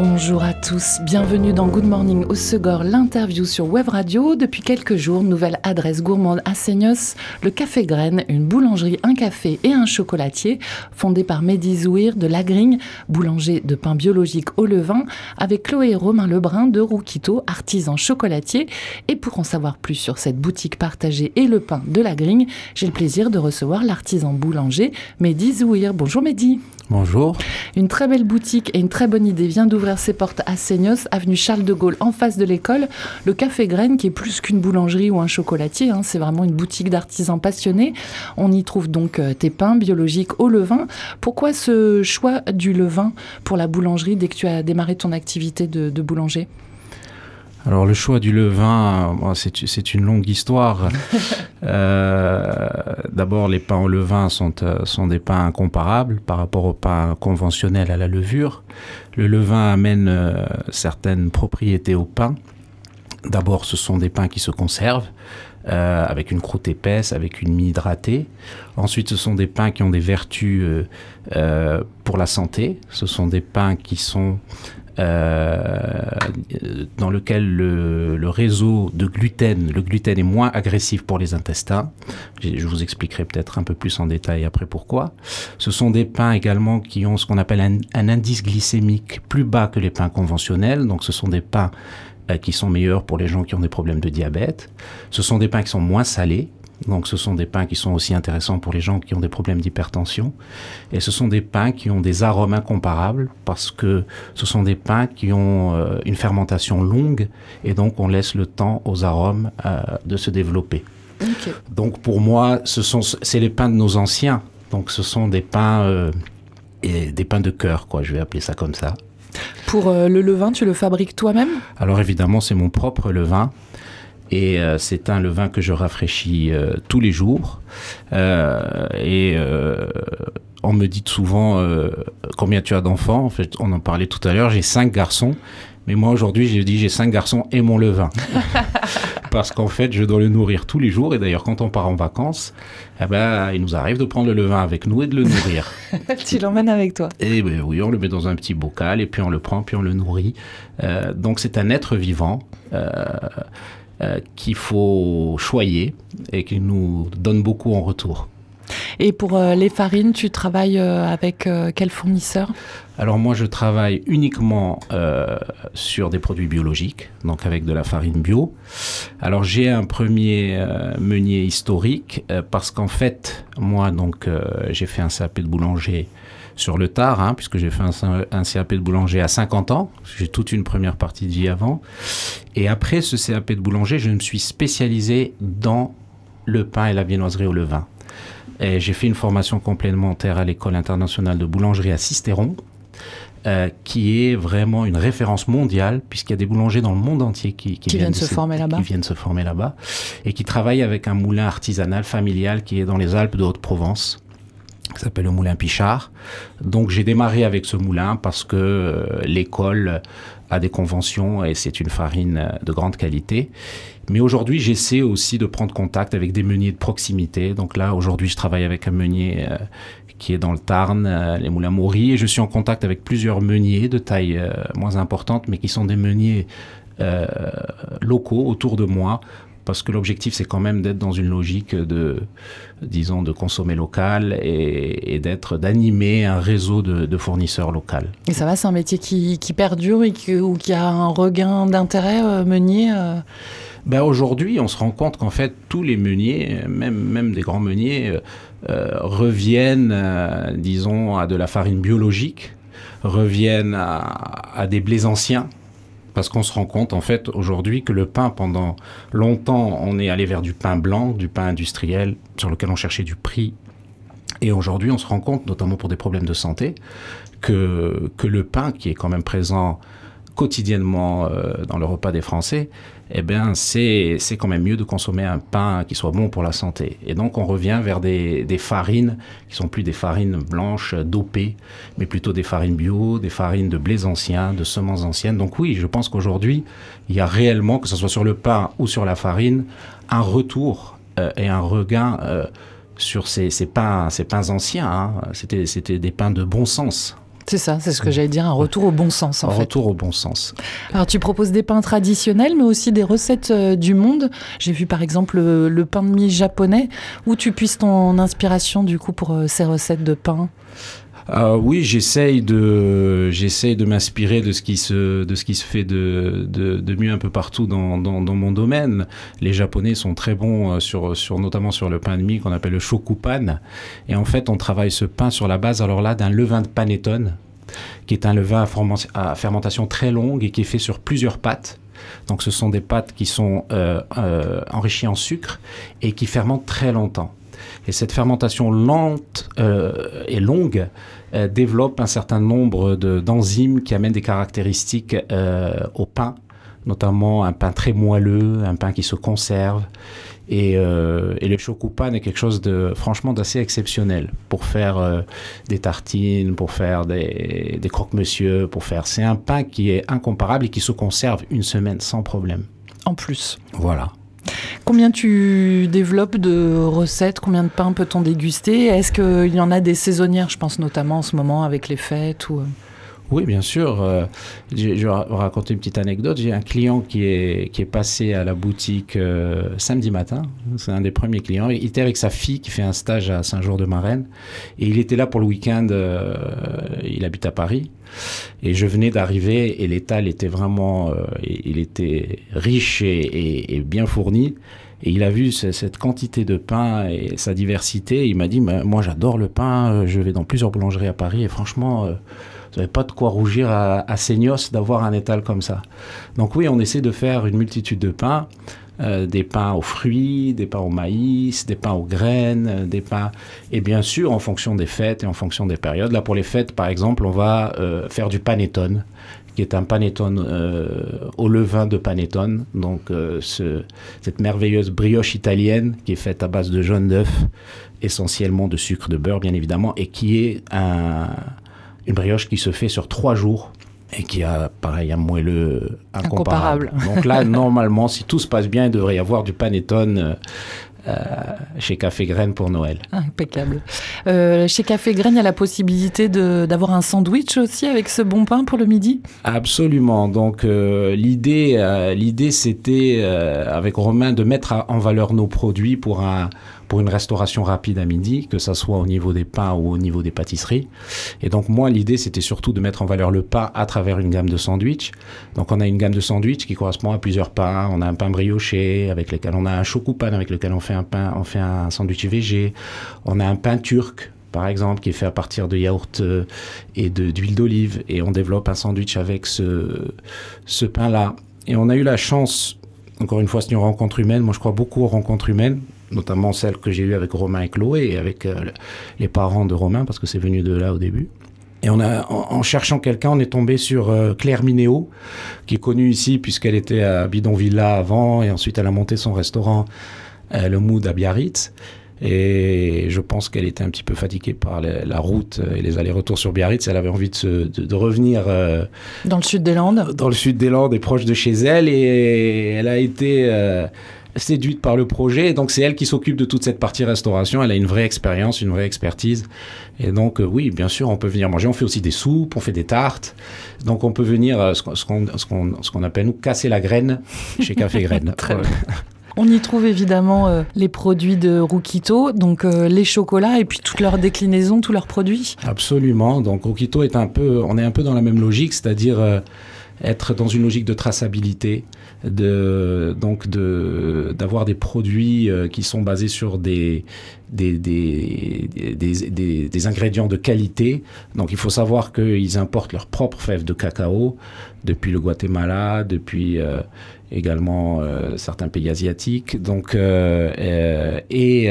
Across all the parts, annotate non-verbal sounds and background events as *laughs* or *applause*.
Bonjour à tous, bienvenue dans Good Morning au Segor, l'interview sur Web Radio. Depuis quelques jours, nouvelle adresse gourmande à Seignos, le Café Graine, une boulangerie, un café et un chocolatier, fondé par Mehdi Zouir de Lagrigne, boulanger de pain biologique au levain, avec Chloé Romain Lebrun de Rouquito, artisan chocolatier. Et pour en savoir plus sur cette boutique partagée et le pain de Lagrigne, j'ai le plaisir de recevoir l'artisan boulanger Mehdi Zouir. Bonjour Mehdi. Bonjour. Une très belle boutique et une très bonne idée vient d'ouvrir ses portes à Seignos, avenue Charles de Gaulle, en face de l'école. Le Café Graine, qui est plus qu'une boulangerie ou un chocolatier, hein, c'est vraiment une boutique d'artisans passionnés. On y trouve donc euh, tes pains biologiques au levain. Pourquoi ce choix du levain pour la boulangerie dès que tu as démarré ton activité de, de boulanger? Alors le choix du levain, c'est une longue histoire. *laughs* euh, D'abord, les pains au levain sont, euh, sont des pains incomparables par rapport aux pains conventionnels à la levure. Le levain amène euh, certaines propriétés au pain. D'abord, ce sont des pains qui se conservent. Euh, avec une croûte épaisse, avec une mie hydratée. Ensuite, ce sont des pains qui ont des vertus euh, euh, pour la santé. Ce sont des pains qui sont dans lequel le, le, réseau de gluten, le gluten est moins agressif pour les intestins. Je vous expliquerai peut-être un peu plus en détail après pourquoi. Ce sont des pains également qui ont ce qu'on appelle un, un, indice glycémique plus bas que les pains conventionnels. Donc ce sont des pains euh, qui sont meilleurs pour les gens qui ont des problèmes de diabète. Ce sont des pains qui sont moins salés. Donc ce sont des pains qui sont aussi intéressants pour les gens qui ont des problèmes d'hypertension. Et ce sont des pains qui ont des arômes incomparables parce que ce sont des pains qui ont euh, une fermentation longue et donc on laisse le temps aux arômes euh, de se développer. Okay. Donc pour moi, ce sont c'est les pains de nos anciens. Donc ce sont des pains euh, et des pains de cœur quoi, je vais appeler ça comme ça. Pour le levain, tu le fabriques toi-même? Alors évidemment, c'est mon propre levain. Et euh, c'est un levain que je rafraîchis euh, tous les jours. Euh, et euh, on me dit souvent euh, combien tu as d'enfants. En fait, on en parlait tout à l'heure. J'ai cinq garçons. Mais moi aujourd'hui, j'ai dit j'ai cinq garçons et mon levain. *laughs* Parce qu'en fait, je dois le nourrir tous les jours. Et d'ailleurs, quand on part en vacances, eh ben, il nous arrive de prendre le levain avec nous et de le nourrir. *laughs* tu l'emmènes avec toi Et ben, oui, on le met dans un petit bocal et puis on le prend, puis on le nourrit. Euh, donc c'est un être vivant. Euh, euh, qu'il faut choyer et qui nous donne beaucoup en retour. Et pour euh, les farines, tu travailles euh, avec quel fournisseur? Alors moi, je travaille uniquement sur des produits biologiques, donc avec de la farine bio. Alors j'ai un premier meunier historique parce qu'en fait, moi, donc j'ai fait un CAP de boulanger sur le tard, hein, puisque j'ai fait un, un, CAP de boulanger à 50 ans. J'ai toute une première partie de vie avant. Et après ce CAP de boulanger, je me suis spécialisé dans le pain et la viennoiserie au levain. Et j'ai fait une formation complémentaire à l'école internationale de boulangerie à Sisteron, euh, qui est vraiment une référence mondiale, puisqu'il y a des boulangers dans le monde entier qui, qui, qui viennent, se former là-bas. Qui viennent se former là-bas, et qui travaillent avec un moulin artisanal familial qui est dans les Alpes de Haute-Provence qui s'appelle le moulin Pichard. Donc j'ai démarré avec ce moulin parce que euh, l'école a des conventions et c'est une farine de grande qualité. Mais aujourd'hui, j'essaie aussi de prendre contact avec des meuniers de proximité. Donc là, aujourd'hui, je travaille avec un meunier euh, qui est dans le Tarn, euh, les moulins Maury, et je suis en contact avec plusieurs meuniers de taille euh, moins importante, mais qui sont des meuniers euh, locaux autour de moi parce que l'objectif c'est quand même d'être dans une logique de disons de consommer local et, et d'être d'animer un réseau de, de fournisseurs locaux. Et ça va c'est un métier qui, qui perdure et qui, ou qui a un regain d'intérêt euh, meunier euh... ben aujourd'hui on se rend compte qu'en fait tous les meuniers même même des grands meuniers euh, reviennent euh, disons à de la farine biologique reviennent à, à des blés anciens parce qu'on se rend compte en fait aujourd'hui que le pain pendant longtemps on est allé vers du pain blanc du pain industriel sur lequel on cherchait du prix. Et aujourd'hui on se rend compte notamment pour des problèmes de santé que, que le pain qui est quand même présent quotidiennement dans le repas des Français, eh bien, c'est quand même mieux de consommer un pain qui soit bon pour la santé. Et donc, on revient vers des, des farines qui sont plus des farines blanches dopées, mais plutôt des farines bio, des farines de blés anciens, de semences anciennes. Donc oui, je pense qu'aujourd'hui, il y a réellement, que ce soit sur le pain ou sur la farine, un retour euh, et un regain euh, sur ces, ces, pains, ces pains anciens. Hein. C'était des pains de bon sens. C'est ça, c'est ce que j'allais dire, un retour au bon sens en un retour au bon sens. Alors tu proposes des pains traditionnels, mais aussi des recettes euh, du monde. J'ai vu par exemple le, pain de mie japonais. Où tu puisses ton inspiration du coup pour euh, ces recettes de pain? Euh, oui, j'essaye de, j'essaye de m'inspirer de ce qui se, de ce qui se fait de, de, de mieux un peu partout dans, dans, dans, mon domaine. Les Japonais sont très bons euh, sur, sur notamment sur le pain de mie qu'on appelle le shokupan. Et en fait, on travaille ce pain sur la base, alors là, d'un levain de panettone, qui est un levain à, fermentation très longue et qui est fait sur plusieurs pâtes. Donc, ce sont des pâtes qui sont euh, euh, enrichies en sucre et qui fermentent très longtemps. Et cette fermentation lente euh, et longue développe un certain nombre d'enzymes qui amènent des caractéristiques euh, au pain, notamment un pain très moelleux, un pain qui se conserve. Et, et le chocopan est quelque chose de franchement d'assez exceptionnel pour faire des tartines, pour faire des, des croque-monsieur, pour faire. C'est un pain qui est incomparable et qui se conserve une semaine sans problème. En plus. Voilà. Combien tu développes de recettes? Combien de pains peut-on déguster? Est-ce qu'il y en a des saisonnières Je pense notamment en ce moment avec les fêtes ou... Euh? Oui, bien sûr. Euh, je vais raconter une petite anecdote. J'ai un client qui est, qui est passé à la boutique euh, samedi matin. C'est un des premiers clients. Il était avec sa fille qui fait un stage à Saint-Jean-de-Marraine. Et il était là pour le week-end. il habite à Paris. Et je venais d'arriver et l'étal était vraiment, euh, il était riche et, bien fourni. Et il a vu cette quantité de pain et sa diversité. il m'a dit, moi j'adore le pain, euh, je vais dans plusieurs boulangeries à Paris et franchement, euh, vous n'avez pas de quoi rougir à, à Seignos d'avoir un étal comme ça. Donc oui, on essaie de faire une multitude de pains. Euh, des pains aux fruits, des pains au maïs, des pains aux graines, euh, des pains... Et bien sûr, en fonction des fêtes et en fonction des périodes. Là, pour les fêtes, par exemple, on va euh, faire du panettone, qui est un panettone au levain de panettone. Donc, ce, cette merveilleuse brioche italienne qui est faite à base de jaune d'œuf, essentiellement de sucre de beurre, bien évidemment, et qui est un, une brioche qui se fait sur trois jours et qui a, pareil, un moelleux incomparable. Donc là, *laughs* normalement, si tout se passe bien, il devrait y avoir du panettone euh, euh, chez Café Graine pour Noël. Impeccable. Euh, chez Café Graine, il y a la possibilité d'avoir un sandwich aussi avec ce bon pain pour le midi? Absolument. Donc l'idée, l'idée c'était avec Romain de mettre en valeur nos produits pour un pour une restauration rapide à midi, que ça soit au niveau des pains ou au niveau des pâtisseries. Et donc moi, l'idée, c'était surtout de mettre en valeur le pain à travers une gamme de sandwichs. Donc on a une gamme de sandwichs qui correspond à plusieurs pains. On a un pain brioché avec lequel on a un chocopan avec lequel on fait un pain, on fait un sandwich végé. On a un pain turc par exemple, qui est fait à partir de yaourt euh, et d'huile d'olive, et on développe un sandwich avec ce, ce pain-là. Et on a eu la chance, encore une fois, c'est une rencontre humaine, moi je crois beaucoup aux rencontres humaines, notamment celle que j'ai eue avec Romain et Chloé, et avec euh, les parents de Romain, parce que c'est venu de là au début. Et on a, en, cherchant quelqu'un, on est tombé sur euh, Claire Minéo, qui est connue ici puisqu'elle était à Bidonvilla avant, et ensuite elle a monté son restaurant, le Mood à Biarritz. Et je pense qu'elle était un petit peu fatiguée par la route et les allers-retours sur Biarritz. Elle avait envie de, de, revenir dans le sud des Landes. Dans le sud des Landes et proche de chez elle. Et elle a été séduite par le projet. Et donc, c'est elle qui s'occupe de toute cette partie restauration. Elle a une vraie expérience, une vraie expertise. Et donc, euh, oui, bien sûr, on peut venir manger. On fait aussi des soupes, on fait des tartes. Donc, on peut venir, euh, ce qu'on appelle, nous, casser la graine chez Café Graine. *laughs* On y trouve évidemment euh, les produits de Rukito, donc les chocolats et puis toutes leurs déclinaisons, tous leurs produits. Absolument. Donc Rukito est un peu, on est un peu dans la même logique, c'est-à-dire être dans une logique de traçabilité, de, donc d'avoir des produits euh, qui sont basés sur des, des, ingrédients de qualité. Donc il faut savoir qu'ils importent leurs propres fèves de cacao depuis le Guatemala, depuis euh, également euh, certains pays asiatiques. Donc, et,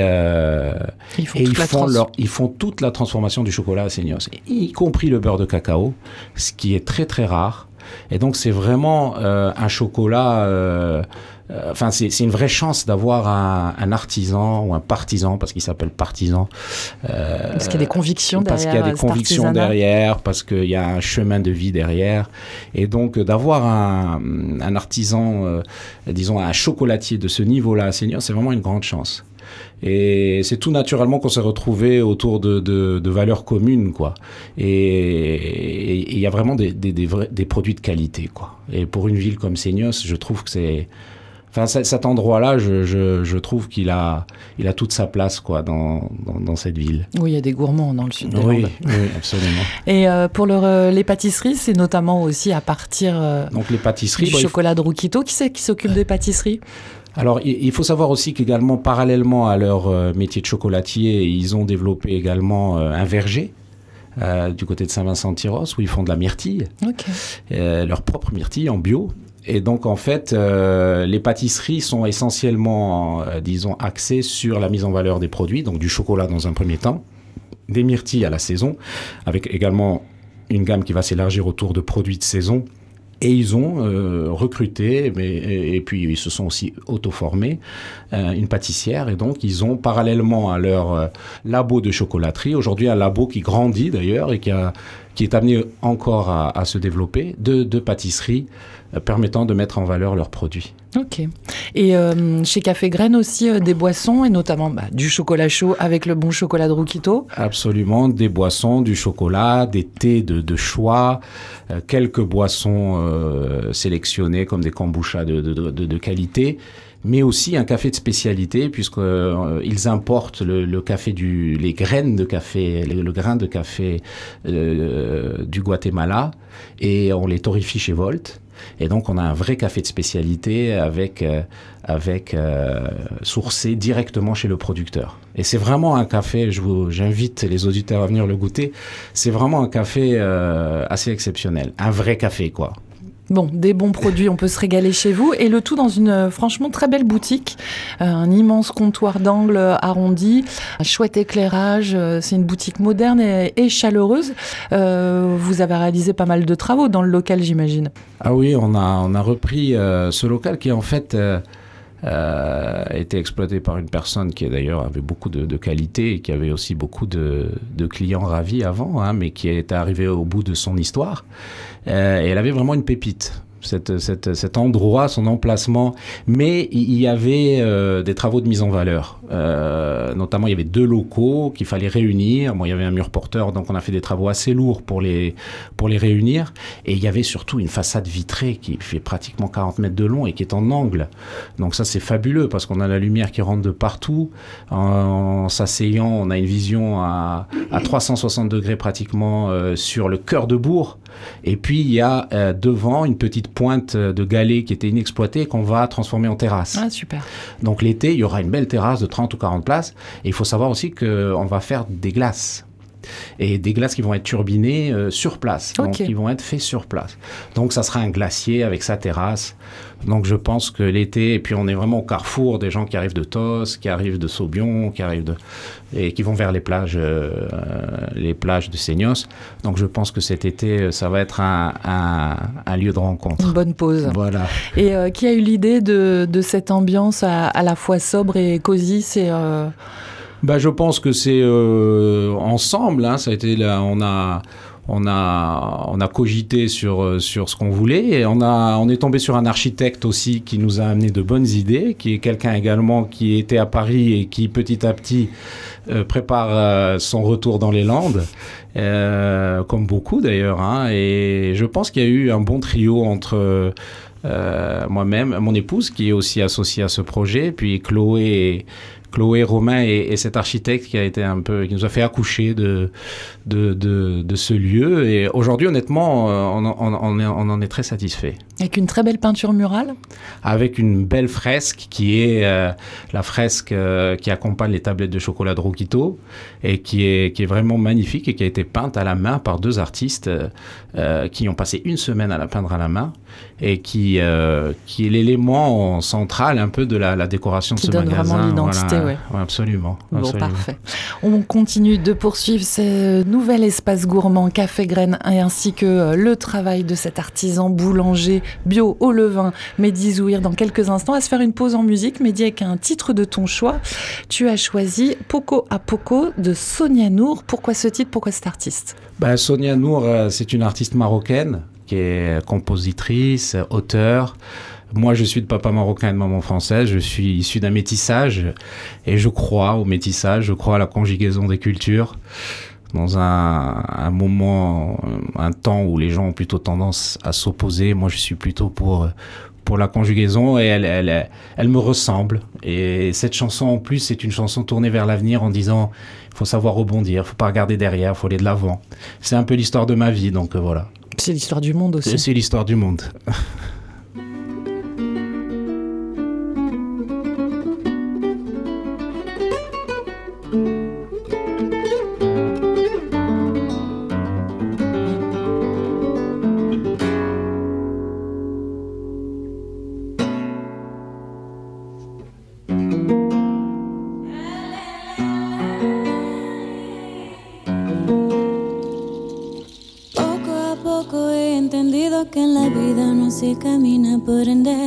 ils, font, ils, font leur, ils font toute la transformation du chocolat à Seignos, y compris le beurre de cacao, ce qui est très très rare. Et donc c'est vraiment un chocolat euh, enfin, c'est une vraie chance d'avoir un, un, artisan ou un partisan, parce qu'il s'appelle partisan. Euh, parce qu'il y a des convictions derrière. Parce qu'il y a des convictions derrière, parce qu'il y a un chemin de vie derrière. Et donc, d'avoir un, un, artisan, euh, disons, un chocolatier de ce niveau-là Seigneur, c'est vraiment une grande chance. Et c'est tout naturellement qu'on s'est retrouvé autour de, de, de, valeurs communes, quoi. Et il y a vraiment des, des, des, vrais, des produits de qualité, quoi. Et pour une ville comme Seignos, je trouve que c'est Enfin, cet endroit-là, je, je, je, trouve qu'il a, il a toute sa place quoi, dans, dans, dans, cette ville. Oui, il y a des gourmands dans le sud des oui, oui, absolument. *laughs* Et euh, pour le, les pâtisseries, c'est notamment aussi à partir euh, Donc, les pâtisseries, du chocolat de Rukito. Qui c'est qui s'occupe des pâtisseries alors, il faut savoir aussi qu'également, parallèlement à leur euh, métier de chocolatier, ils ont développé également euh, un verger. Euh, du côté de Saint-Vincent-Tyros, où ils font de la myrtille, okay. euh, leur propre myrtille en bio, et donc, en fait, euh, les pâtisseries sont essentiellement, euh, disons, axées sur la mise en valeur des produits, donc du chocolat dans un premier temps, des myrtilles à la saison, avec également une gamme qui va s'élargir autour de produits de saison. Et ils ont euh, recruté, mais, et, puis ils se sont aussi auto-formés, une pâtissière. Et donc, ils ont, parallèlement à leur euh, labo de chocolaterie, aujourd'hui un labo qui grandit d'ailleurs et qui, a, qui est amené encore à, à se développer, de, de pâtisseries euh, permettant de mettre en valeur leurs produits. Ok. Et euh, chez Café Graine aussi euh, des boissons et notamment bah, du chocolat chaud avec le bon chocolat de Rukito. Absolument, des boissons, du chocolat, des thés de, de choix, quelques boissons sélectionnées comme des kombucha de, de, de, de qualité mais aussi un café de spécialité puisqu'ils euh, importent le, café du les graines de café le, grain de café euh, du Guatemala et on les torréfie chez Volt. Et donc on a un vrai café de spécialité avec euh, avec sourcé directement chez le producteur. Et c'est vraiment un café j'invite les auditeurs à venir le goûter c'est vraiment un café assez exceptionnel. Un vrai café quoi Bon, des bons produits, on peut se régaler chez vous. Et le tout dans une euh, franchement très belle boutique. Euh, un immense comptoir d'angle arrondi, un chouette éclairage. Euh, c'est une boutique moderne et, chaleureuse. Vous avez réalisé pas mal de travaux dans le local, j'imagine. Ah oui, on a, on a repris ce local qui est en fait... euh, été exploité par une personne qui d'ailleurs avait beaucoup de, de, qualité et qui avait aussi beaucoup de, clients ravis avant, hein, mais qui est arrivé au bout de son histoire. Euh, et elle avait vraiment une pépite cet endroit, son emplacement, mais il y avait euh, des travaux de mise en valeur. Euh, notamment, il y avait deux locaux qu'il fallait réunir. Bon, il y avait un mur porteur, donc on a fait des travaux assez lourds pour les, réunir. Et il y avait surtout une façade vitrée qui fait pratiquement 40 mètres de long et qui est en angle. Donc ça, c'est fabuleux parce qu'on a la lumière qui rentre de partout. En, s'asseyant, on a une vision à, à 360 degrés pratiquement euh, sur le cœur de bourg. Et puis, il y a euh, devant une petite pointe de galets qui était inexploitée qu'on va transformer en terrasse. Ah, super. Donc l'été, il y aura une belle terrasse de 30 ou 40 places. Et il faut savoir aussi qu'on va faire des glaces et des glaces qui vont être turbinées euh, sur place, okay. donc qui vont être faits sur place. Donc ça sera un glacier avec sa terrasse. Donc je pense que l'été, et puis on est vraiment au carrefour des gens qui arrivent de Tos, qui arrivent de Saubion, qui arrivent de et qui vont vers les plages, euh, les plages de Seignos. Donc je pense que cet été, ça va être un, un, un lieu de rencontre. Une bonne pause. Voilà. Et euh, qui a eu l'idée de, de, cette ambiance à, à, la fois sobre et cosy? C'est euh... bah, je pense que c'est euh, ensemble. Hein, ça a été là, on a on a, on a cogité sur, sur ce qu'on voulait et on, a, on est tombé sur un architecte aussi qui nous a amené de bonnes idées, qui est quelqu'un également qui était à Paris et qui petit à petit euh, prépare euh, son retour dans les Landes, euh, comme beaucoup d'ailleurs. Hein, et je pense qu'il y a eu un bon trio entre euh, moi-même, mon épouse qui est aussi associée à ce projet, puis Chloé et Chloé Romain et, et, cet architecte qui a été un peu qui nous a fait accoucher de de, de, ce lieu et aujourd'hui honnêtement on, on, on, en est très satisfait. Avec une très belle peinture murale Avec une belle fresque qui est euh, la fresque euh, qui accompagne les tablettes de chocolat de Rokito et qui est, vraiment magnifique et qui a été peinte à la main par deux artistes euh, qui ont passé une semaine à la peindre à la main et qui, qui est l'élément central un peu de la, décoration qui de ce magasin. Qui donne vraiment l'identité, voilà. ouais. absolument, absolument. Parfait. On continue de poursuivre ce nouvel espace gourmand, café graines, ainsi que le travail de cet artisan boulanger bio au levain, Mehdi Zouir, dans quelques instants. À se faire une pause en musique, Mehdi, avec un titre de ton choix. Tu as choisi Poco à Poco de Sonia Nour. Pourquoi ce titre? Pourquoi cet artiste? Ben, Sonia Nour, euh, c'est une artiste marocaine qui est compositrice, auteure. Moi, je suis de papa marocain et de maman française. Je suis issu d'un métissage et je crois au métissage, je crois à la conjugaison des cultures dans un, moment, un temps où les gens ont plutôt tendance à s'opposer. Moi, je suis plutôt pour, pour la conjugaison et elle, elle, elle me ressemble. Et cette chanson, en plus, c'est une chanson tournée vers l'avenir en disant il faut savoir rebondir, il faut pas regarder derrière, il faut aller de l'avant. C'est un peu l'histoire de ma vie, donc euh, voilà. C'est l'histoire du monde aussi. C'est l'histoire du monde. *laughs* camina por andar.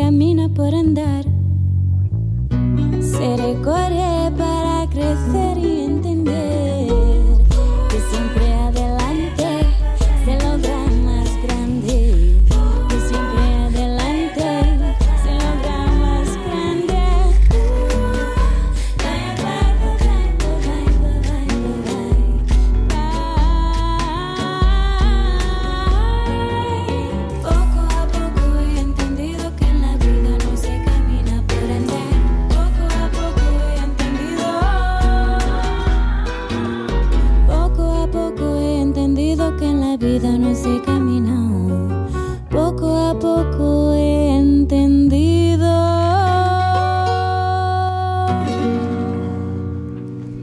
கம்மின பிறந்தார்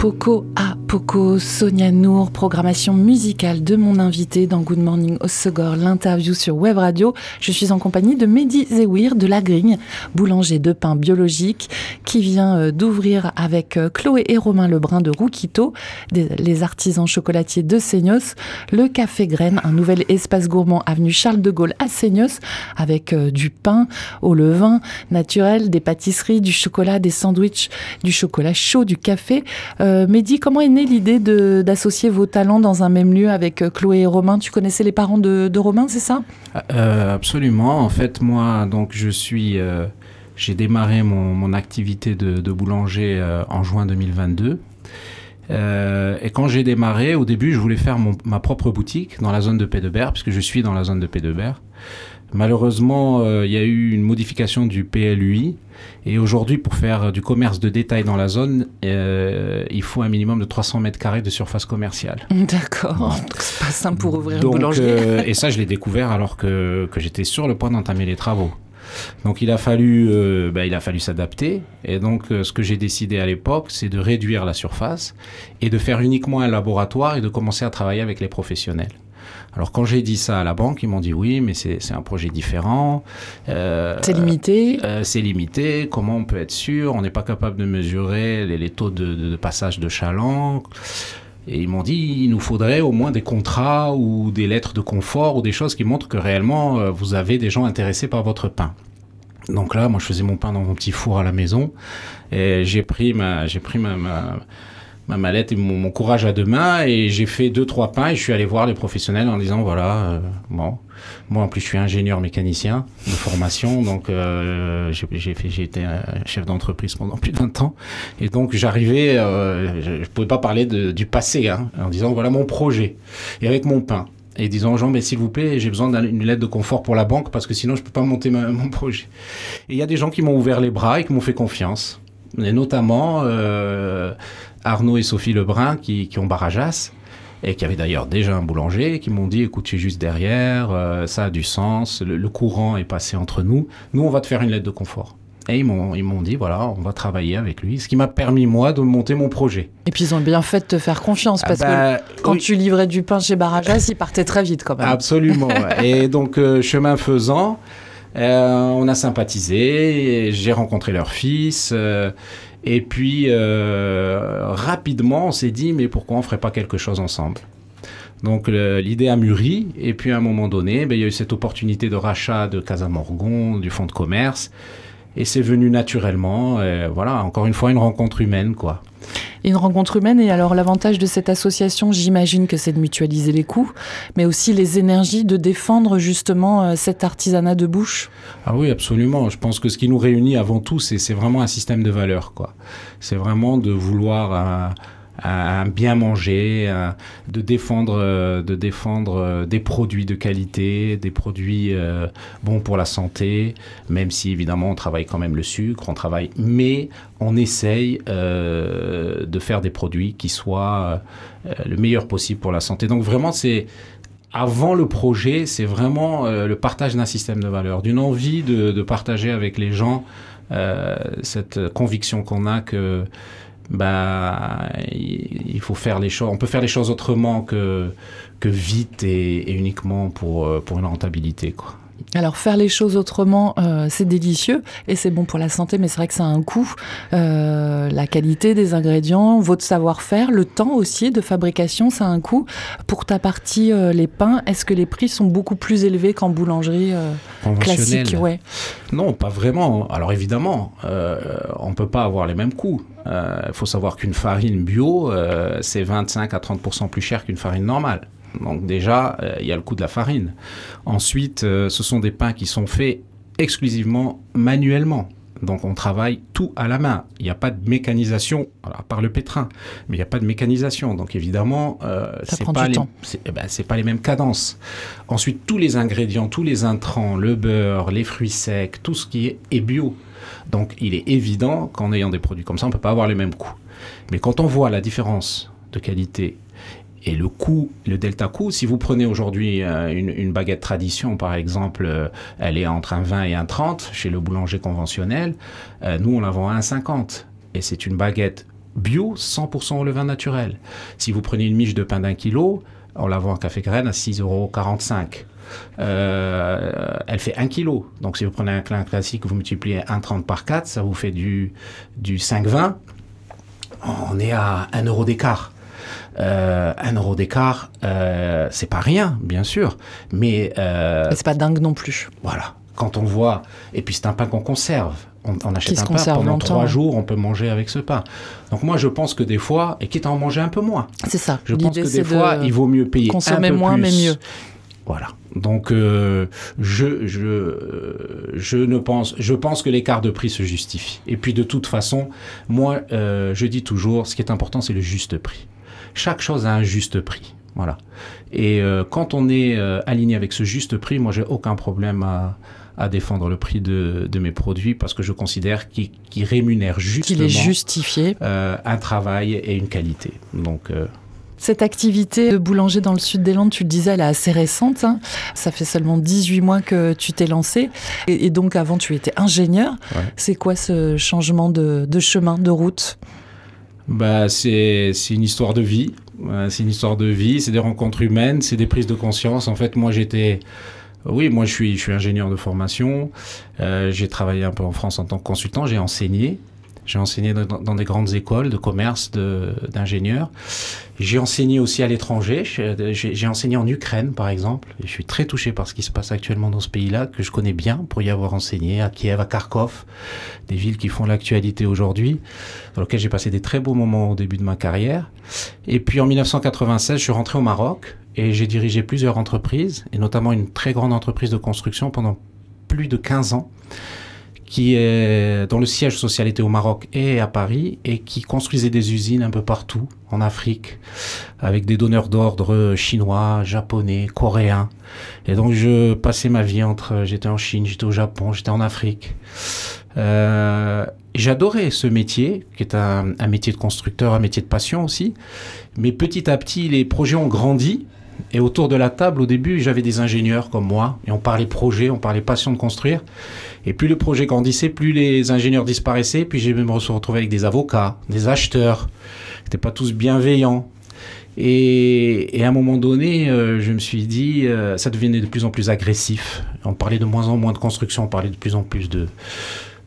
Coco A Poco, Sonia Nour, programmation musicale de mon invité dans Good Morning Osegor, l'interview sur Web Radio. Je suis en compagnie de Mehdi Zewir de La Grigne, boulanger de pain biologique, qui vient euh, d'ouvrir avec euh, Chloé et Romain Lebrun de Roukito, les artisans chocolatiers de Seignos, le Café Graine, un nouvel espace gourmand avenue Charles de Gaulle à Seignos, avec euh, du pain au levain naturel, des pâtisseries, du chocolat, des sandwichs, du chocolat chaud, du café. Mehdi, comment est l'idée d'associer vos talents dans un même lieu avec euh, Chloé et Romain Tu connaissais les parents de, Romain, c'est ça? Euh, Absolument. En fait, moi, donc je suis, euh, j'ai démarré mon, activité de, boulanger en juin 2022. et quand j'ai démarré, au début, je voulais faire ma propre boutique dans la zone de Pédebert, puisque je suis dans la zone de Pédebert. Malheureusement, il y a eu une modification du PLUI et aujourd'hui, pour faire du commerce de détail dans la zone, euh, il faut un minimum de 300 mètres carrés de surface commerciale. *laughs* D'accord. C'est pas simple pour ouvrir une boulangerie. Euh, et ça, je l'ai découvert alors que, que j'étais sur le point d'entamer les travaux. Donc il a fallu, euh, ben, il a fallu s'adapter. Et donc ce que j'ai décidé à l'époque, c'est de réduire la surface et de faire uniquement un laboratoire et de commencer à travailler avec les professionnels. Alors quand j'ai dit ça à la banque, ils m'ont dit oui, mais c'est un projet différent. Euh, c'est limité. Euh, c'est limité. Comment on peut être sûr? On n'est pas capable de mesurer les, taux de, passage de chaland. Et ils m'ont dit, il nous faudrait au moins des contrats ou des lettres de confort ou des choses qui montrent que réellement euh, vous avez des gens intéressés par votre pain. Donc là, moi, je faisais mon pain dans mon petit four à la maison et j'ai pris ma, j'ai pris ma ma mallette et mon, courage à deux mains et j'ai fait deux trois pains et je suis allé voir les professionnels en disant voilà euh, bon moi en plus je suis ingénieur mécanicien de formation donc euh, j'ai fait j'ai été chef d'entreprise pendant plus de 20 ans et donc j'arrivais euh, je, ne pouvais pas parler du passé hein, en disant voilà mon projet et avec mon pain et disant aux gens, mais s'il vous plaît, j'ai besoin d'une lettre de confort pour la banque parce que sinon je peux pas monter mon projet. Et il y a des gens qui m'ont ouvert les bras et qui m'ont fait confiance. Et notamment, euh, Arnaud et Sophie Lebrun qui, qui ont Barajas et qui avaient d'ailleurs déjà un boulanger, qui m'ont dit écoute, tu es juste derrière, euh, ça a du sens, le, courant est passé entre nous, nous on va te faire une lettre de confort. Et ils m'ont, ils m'ont dit, voilà, on va travailler avec lui, ce qui m'a permis, moi, de monter mon projet. Et puis, ils ont bien fait de te faire confiance, parce que bah, quand tu livrais du pain chez Barajas, il partait très vite, quand même. Absolument. *laughs* et donc, euh, chemin faisant, euh, on a sympathisé, j'ai rencontré leur fils, et puis, euh, rapidement, on s'est dit, mais pourquoi on ne ferait pas quelque chose ensemble? Donc l'idée a mûri, et puis à un moment donné, ben, il y a eu cette opportunité de rachat de Casa Morgon, du fonds de commerce, et c'est venu naturellement. Voilà, encore une fois, une rencontre humaine, quoi une rencontre humaine. Et alors l'avantage de cette association, j'imagine que c'est de mutualiser les coûts, mais aussi les énergies de défendre justement euh, cet artisanat de bouche. Ah oui, absolument. Je pense que ce qui nous réunit avant tout, c'est vraiment un système de valeurs. C'est vraiment de vouloir... Euh, à, bien manger, de défendre, euh, de défendre euh, des produits de qualité, des produits euh, bons pour la santé, même si évidemment on travaille quand même le sucre, on travaille, mais on essaye de faire des produits qui soient le meilleur possible pour la santé. Donc vraiment c'est avant le projet, c'est vraiment le partage d'un système de valeurs, d'une envie de, partager avec les gens cette conviction qu'on a que bah, il faut faire les choses. On peut faire les choses autrement que, que vite et, uniquement pour, euh, pour une rentabilité. Quoi. Alors faire les choses autrement, euh, c'est délicieux et c'est bon pour la santé, mais c'est vrai que ça a un coût. Euh, la qualité des ingrédients, votre savoir-faire, le temps aussi de fabrication, ça a un coût. Pour ta partie, les pains, est-ce que les prix sont beaucoup plus élevés qu'en boulangerie classique? Ouais. Non, pas vraiment. Alors évidemment, on ne peut pas avoir les mêmes coûts. Il euh, faut savoir qu'une farine bio, euh, c'est 25 à 30% plus cher qu'une farine normale. Donc déjà, euh, il y a le coût de la farine. Ensuite, ce sont des pains qui sont faits exclusivement manuellement. Donc on travaille tout à la main. Il n'y a pas de mécanisation, à part le pétrin, mais il n'y a pas de mécanisation. Donc évidemment, euh, c'est pas, les, eh ben, pas les mêmes cadences. Ensuite, tous les ingrédients, tous les intrants, le beurre, les fruits secs, tout ce qui est, est bio. Donc il est évident qu'en ayant des produits comme ça, on ne peut pas avoir les mêmes coûts. Mais quand on voit la différence de qualité et le coût, le delta coût, si vous prenez aujourd'hui euh, une, baguette tradition, par exemple, euh, elle est entre un 20 et un 30 chez le boulanger conventionnel, euh, nous on la vend à 1,50. Et c'est une baguette bio 100% au levain naturel. Si vous prenez une miche de pain d'un kilo, on la vend en café graine à 6,45 euros. Elle fait 1 kg. Donc si vous prenez un clin classique, vous multipliez 1,30 par 4, ça vous fait du, du 5,20. On est à 1 euro d'écart. Euh, 1 euro d'écart, euh, c'est pas rien, bien sûr, mais... Euh, c'est pas dingue non plus. Voilà. Quand on voit... Et puis c'est un pain qu'on conserve. On, achète un pain pendant trois jours, on peut manger avec ce pain. Donc moi, je pense que des fois, et quitte à en manger un peu moins. C'est ça. Je pense que des fois, il vaut mieux payer consommer un peu moins, plus. mais mieux. Voilà. Donc euh, je, je, je ne pense je pense que l'écart de prix se justifie. Et puis de toute façon, moi euh, je dis toujours, ce qui est important c'est le juste prix. Chaque chose a un juste prix. Voilà. Et euh, quand on est euh, aligné avec ce juste prix, moi j'ai aucun problème à, à défendre le prix de, de mes produits parce que je considère qu'il qu rémunère justement qu'il est justifié euh, un travail et une qualité. Donc cette activité de boulanger dans le sud des Landes, tu le disais, elle est assez récente. Hein. Ça fait seulement 18 mois que tu t'es lancé. Et, et, donc avant, tu étais ingénieur. Ouais. C'est quoi ce changement de, de chemin, de route? Bah, C'est une histoire de vie. C'est une histoire de vie, c'est des rencontres humaines, c'est des prises de conscience. En fait, moi, j'étais... Oui, moi, je suis, je suis ingénieur de formation. Euh, j'ai travaillé un peu en France en tant que consultant. J'ai enseigné. J'ai enseigné dans, des grandes écoles de commerce, d'ingénieurs. J'ai enseigné aussi à l'étranger. J'ai enseigné en Ukraine, par exemple. Je suis très touché par ce qui se passe actuellement dans ce pays-là, que je connais bien pour y avoir enseigné, à Kiev, à Kharkov, des villes qui font l'actualité aujourd'hui, dans lesquelles j'ai passé des très beaux moments au début de ma carrière. Et puis en 1996, je suis rentré au Maroc et j'ai dirigé plusieurs entreprises, et notamment une très grande entreprise de construction pendant plus de 15 ans qui est, dont le siège social était au Maroc et à Paris et qui construisait des usines un peu partout en Afrique avec des donneurs d'ordre chinois, japonais, coréens. Et donc je passais ma vie entre, j'étais en Chine, j'étais au Japon, j'étais en Afrique. Euh, J'adorais ce métier, qui est un, un métier de constructeur, un métier de passion aussi. Mais petit à petit, les projets ont grandi. Et autour de la table, au début, j'avais des ingénieurs comme moi, et on parlait projet, on parlait passion de construire. Et plus le projet grandissait, plus les ingénieurs disparaissaient, puis j'ai même retrouvé avec des avocats, des acheteurs, qui n'étaient pas tous bienveillants. Et, à un moment donné, euh, je me suis dit, euh, ça devenait de plus en plus agressif. On parlait de moins en moins de construction, on parlait de plus en plus de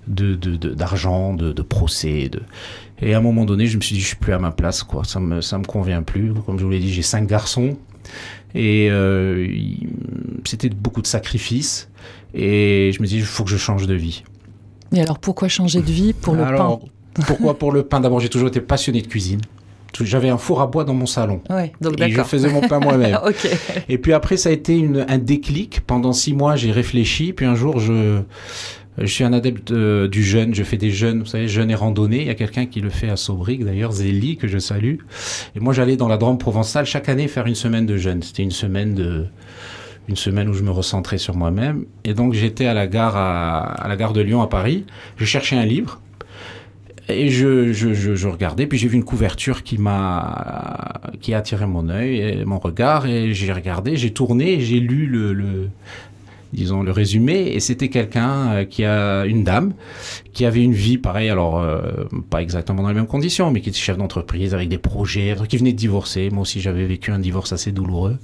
d'argent, de, procès. Et à un moment donné, je me suis dit, je suis plus à ma place. Ça me, ça me convient plus. Comme je vous l'ai dit, j'ai cinq garçons. Et euh, c'était beaucoup de sacrifices. Et je me dis, il faut que je change de vie. Et alors, pourquoi changer de vie pour le alors, pain Pourquoi pour le pain? D'abord, j'ai toujours été passionné de cuisine. J'avais un four à bois dans mon salon. Ouais, donc et je faisais mon pain moi-même. *laughs* okay. Et puis après, ça a été une, un déclic. Pendant six mois, j'ai réfléchi. Puis un jour, je, je suis un adepte euh, du jeûne. Je fais des jeûnes, vous savez, jeûne et randonnée. Il y a quelqu'un qui le fait à Saubrique, d'ailleurs, Zélie, que je salue. Et moi, j'allais dans la Drôme provençale chaque année faire une semaine de jeûne. C'était une semaine de une semaine où je me recentrais sur moi-même. Et donc, j'étais à la gare à, la gare de Lyon à Paris. Je cherchais un livre. Et je, je, regardais, puis j'ai vu une couverture qui m'a qui a attiré mon œil et mon regard, et j'ai regardé, j'ai tourné, j'ai lu le, le, disons le résumé et c'était quelqu'un euh, qui a une dame qui avait une vie pareille alors euh, pas exactement dans les mêmes conditions mais qui était chef d'entreprise avec des projets qui venait de divorcer. Moi aussi j'avais vécu un divorce assez douloureux.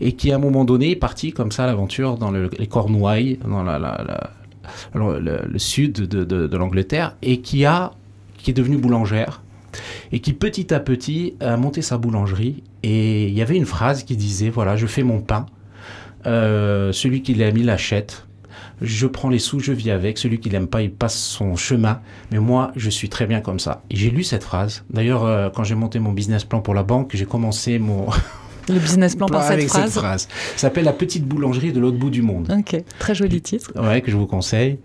Et qui à un moment donné est parti comme ça à l'aventure dans le, les Cornouailles dans le, sud de, de, de l'Angleterre et qui a qui est devenue boulangère et qui petit à petit a monté sa boulangerie. Et il y avait une phrase qui disait voilà je fais mon pain euh, celui qui l'a mis l'achète. Je prends les sous, je vis avec. Celui qui l'aime pas, il passe son chemin. Mais moi, je suis très bien comme ça. Et j'ai lu cette phrase. D'ailleurs, euh, quand j'ai monté mon business plan pour la banque, j'ai commencé mon le business plan *laughs* par cette phrase. cette phrase. Ça s'appelle la petite boulangerie de l'autre bout du monde. Ok, très joli titre. Ouais, que je vous conseille.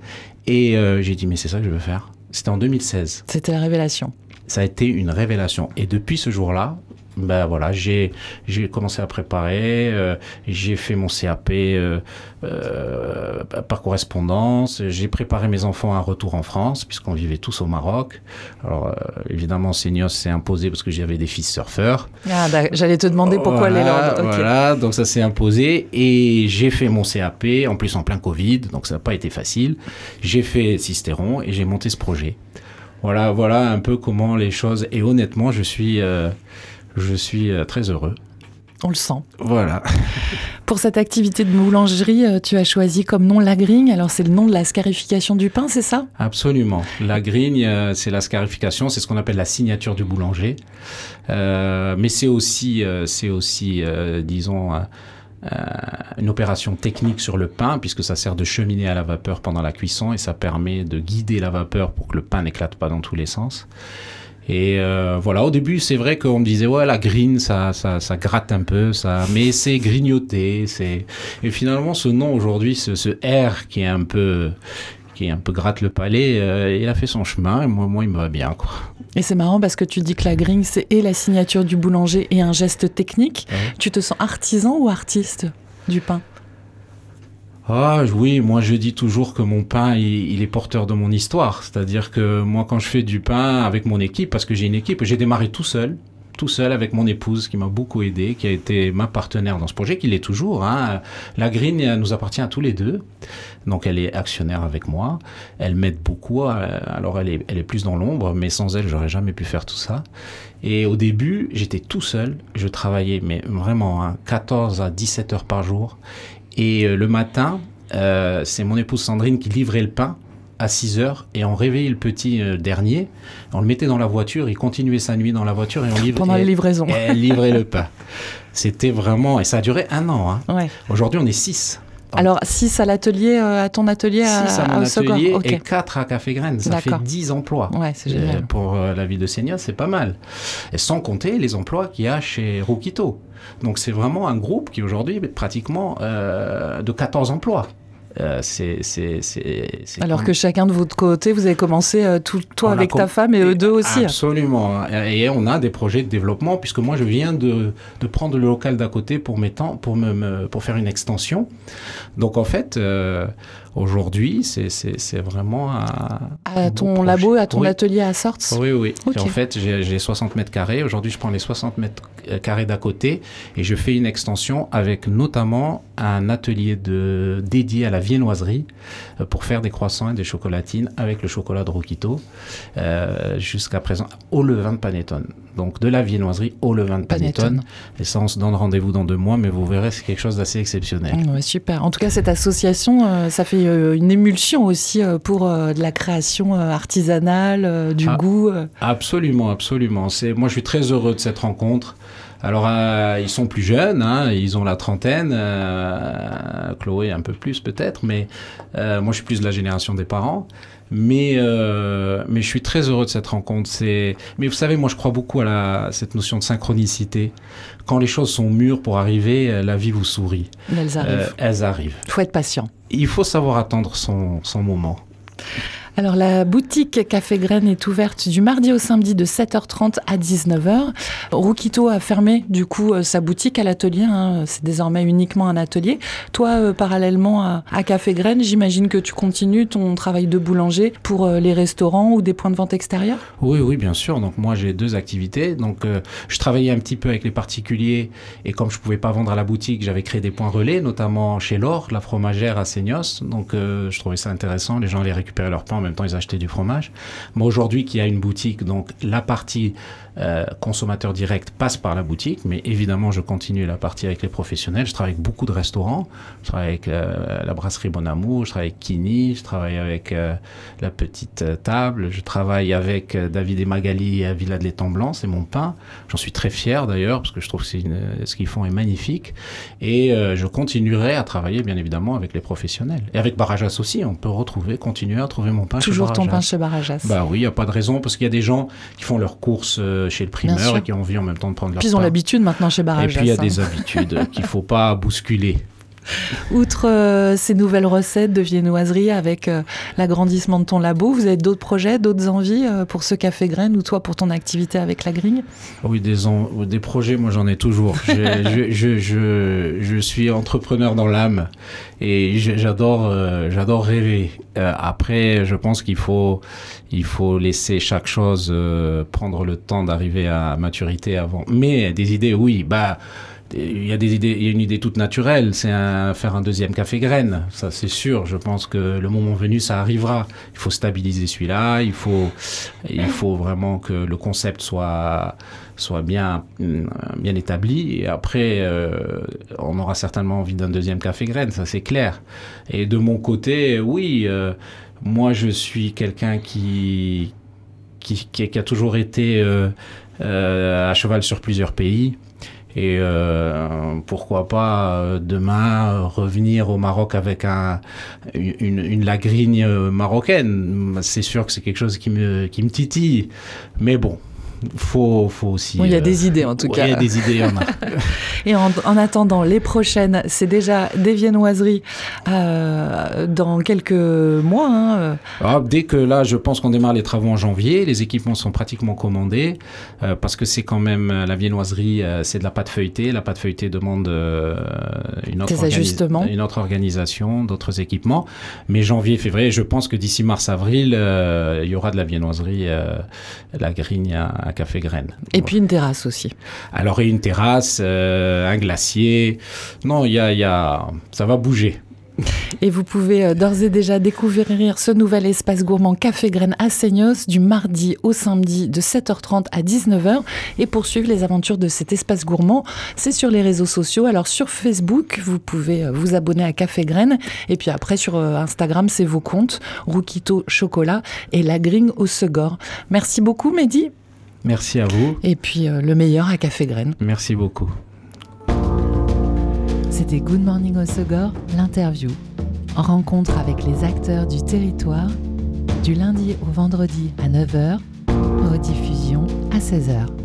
Et euh, j'ai dit mais c'est ça que je veux faire. C'était en 2016. C'était la révélation. Ça a été une révélation. Et depuis ce jour-là, ben voilà, j'ai j'ai commencé à préparer, euh, j'ai fait mon CAP euh, euh, par correspondance, j'ai préparé mes enfants à un retour en France puisqu'on vivait tous au Maroc. Alors euh, évidemment, Seignos s'est imposé parce que j'avais des fils surfeurs. Ah, j'allais te demander pourquoi voilà, les Landes. Okay. Voilà, donc ça s'est imposé et j'ai fait mon CAP en plus en plein Covid, donc ça n'a pas été facile. J'ai fait Cisteron et j'ai monté ce projet. Voilà, voilà un peu comment les choses. Et honnêtement, je suis, euh, je suis euh, très heureux. On le sent. Voilà. *laughs* Pour cette activité de boulangerie, euh, tu as choisi comme nom la grigne. Alors c'est le nom de la scarification du pain, c'est ça? Absolument. La grigne, euh, c'est la scarification, c'est ce qu'on appelle la signature du boulanger. Euh, mais c'est aussi, c'est aussi, euh, disons. euh, une opération technique sur le pain puisque ça sert de cheminée à la vapeur pendant la cuisson et ça permet de guider la vapeur pour que le pain n'éclate pas dans tous les sens. Et euh, voilà, au début, c'est vrai qu'on me disait ouais la green, ça, ça, ça gratte un peu, ça, mais c'est grignoté, c'est. Et finalement, ce nom aujourd'hui, ce, ce R qui est un peu, qui est un peu gratte le palais, euh, il a fait son chemin. Et moi, moi, il me va bien quoi. Et c'est marrant parce que tu dis que la grigne, c'est et la signature du boulanger et un geste technique. Ouais. Tu te sens artisan ou artiste du pain? Ah oui, moi je dis toujours que mon pain, il, il est porteur de mon histoire. C'est-à-dire que moi, quand je fais du pain avec mon équipe, parce que j'ai une équipe, j'ai démarré tout seul, tout seul avec mon épouse qui m'a beaucoup aidé, qui a été ma partenaire dans ce projet, qui l'est toujours. Hein. La Green nous appartient à tous les deux. Donc elle est actionnaire avec moi. Elle m'aide beaucoup. euh, Alors elle est, plus dans l'ombre, mais sans elle, j'aurais jamais pu faire tout ça. Et au début, j'étais tout seul. Je travaillais, mais vraiment, hein, 14 à 17 heures par jour. Et euh, le matin, euh, c'est mon épouse Sandrine qui livrait le pain à 6 heures et on réveillait le petit euh, dernier. On le mettait dans la voiture, il continuait sa nuit dans la voiture et on livrait. pendant les livraisons et elle livrait le pain. C'était vraiment. Et ça a duré un an. hein. Ouais. Aujourd'hui, on est 6. Alors 6 à l'atelier, euh, à ton atelier à, 6 à mon à Osogor. atelier et 4 à Café Graines. Ça fait D'accord. 10 emplois. Ouais, c'est Euh. Pour euh, la vie de Seigneur, c'est pas mal. Et sans compter les emplois qu'il y a chez Rokito. Donc c'est vraiment un groupe qui aujourd'hui est pratiquement euh, de 14 emplois. Euh, c'est, c'est, c'est, c'est Alors que chacun de votre côté, vous avez commencé euh, tout, toi On avec ta femme et eux deux aussi. Absolument. Et on a des projets de développement, puisque moi, je viens de, de prendre le local d'à côté pour, mes temps, pour, me, me- pour faire une extension. Donc, en fait, euh, aujourd'hui, c'est, vraiment. À un ton labo, à ton Oui. atelier à Sorts. Oui, oui. Et En fait, j'ai j'ai 60 mètres carrés. Aujourd'hui, je prends les 60 mètres carrés d'à côté et je fais une extension avec notamment un atelier de, dédié à la viennoiserie euh, pour faire des croissants et des chocolatines avec le chocolat de Rokito euh, jusqu'à présent au levain de panettone. Donc de la viennoiserie au levain de panettone. Panettone. Et ça, on se donne rendez-vous dans deux mois, mais vous verrez, c'est quelque chose d'assez exceptionnel. Ouais, super. En tout cas, cette association, euh, ça fait une émulsion aussi euh, pour euh, de la création euh, artisanale, euh, du Ah. goût. euh. Absolument, absolument. C'est moi, je suis très heureux de cette rencontre. Alors, euh, ils sont plus jeunes, hein, ils ont la trentaine, euh, Chloé un peu plus peut-être, mais euh, moi, je suis plus de la génération des parents. Mais, euh, mais je suis très heureux de cette rencontre. C'est, mais vous savez, moi, je crois beaucoup à la, cette notion de synchronicité. Quand les choses sont mûres pour arriver, euh, la vie vous sourit. Elles arrivent. Euh, elles arrivent. faut être patient. Il faut savoir attendre son, moment. Alors, la boutique Café Graine est ouverte du mardi au samedi de 7h30 à 19h. Rukito a fermé, du coup, euh, sa boutique à l'atelier. hein. C'est désormais uniquement un atelier. Toi, euh, parallèlement à, Café Graine, j'imagine que tu continues ton travail de boulanger pour euh, les restaurants ou des points de vente extérieurs? Oui, oui, bien sûr. Donc moi, j'ai deux activités. Donc je travaillais un petit peu avec les particuliers et comme je pouvais pas vendre à la boutique, j'avais créé des points relais, notamment chez Laure, la fromagère à Seignos. Donc je trouvais ça intéressant. Les gens allaient récupérer leur pain, en même temps ils achetaient du fromage. Mais aujourd'hui, qu'il y a une boutique, donc la partie euh, consommateur direct passe par la boutique, mais évidemment, je continue la partie avec les professionnels. Je travaille avec beaucoup de restaurants. Je travaille avec euh, la brasserie Bon Amour, je travaille avec Kini, je travaille avec euh, la petite euh, table. Je travaille avec euh, David et Magali à Villa de l'Étang Blanc, c'est mon pain. J'en suis très fier d'ailleurs parce que je trouve que une- ce qu'ils font est magnifique. Et euh, je continuerai à travailler bien évidemment avec les professionnels. Et avec Barajas aussi, on peut retrouver, continuer à trouver mon pain chez Toujours ton Barajas. pain chez Barajas. Bah oui, il n'y a pas de raison parce qu'il y a des gens qui font leurs courses euh, chez le primeur et qui ont envie en même temps de prendre leur Puis ils ont l'habitude maintenant chez Et Barajas. puis il y a des habitudes qu'il faut pas bousculer. *laughs* Outre euh, ces nouvelles recettes de viennoiserie avec euh, l'agrandissement de ton labo, vous avez d'autres projets, d'autres envies euh, pour ce café graine ou toi pour ton activité avec la grigne? Ah Oui, des, en- des projets, moi j'en ai toujours. Je, *laughs* je, je, je, je suis entrepreneur dans l'âme et j'adore j'adore rêver. Après, je pense qu'il faut, il faut laisser chaque chose prendre le temps d'arriver à maturité avant. Mais des idées, oui, bah. Il y a une idée toute naturelle, c'est faire un deuxième café graine. Ça, c'est sûr. Je pense que le moment venu, ça arrivera. Il faut stabiliser celui-là. Il faut, vraiment que le concept soit bien établi. Et après, euh, on aura certainement envie d'un deuxième café graine. Ça, c'est clair. Et de mon côté, oui, euh, moi, je suis quelqu'un qui, a toujours été euh, à cheval sur plusieurs pays. Et euh, pourquoi pas euh, demain revenir au Maroc avec un, une, une lagrigne marocaine. C'est sûr que c'est quelque chose qui me, qui me titille. Mais bon, faut, faut aussi. il y a des euh, idées en tout cas. Il y a des idées, en a. *laughs* Et en, attendant, les prochaines, c'est déjà des viennoiseries euh, dans quelques mois. Hein, euh. ah, dès que là, je pense qu'on démarre les travaux en janvier, les équipements sont pratiquement commandés parce que c'est quand même la viennoiserie, c'est de la pâte feuilletée. La pâte feuilletée demande une, autre une autre organisation, d'autres équipements. Mais janvier, février, je pense que d'ici mars-avril, il y aura de la viennoiserie, la grigne à café graine. Et puis une terrasse aussi. Alors, et une terrasse, euh, un glacier. Non, il y a, y a, ça va bouger. Et vous pouvez euh, d'ores et déjà découvrir ce nouvel espace gourmand Café Graine à Seignos du mardi au samedi de 7h30 à 19h et poursuivre les aventures de cet espace gourmand. C'est sur les réseaux sociaux. Alors sur Facebook, vous pouvez euh, vous abonner à Café Graine et puis après sur Instagram, c'est vos comptes Rukito Chocolat et La Grigne au Segor. Merci beaucoup Mehdi. Merci à vous. Et puis euh, le meilleur à Café Graine. Merci beaucoup. C'était Good Morning au Segor, l'interview. Rencontre avec les acteurs du territoire, du lundi au vendredi à 9h, rediffusion à 16h.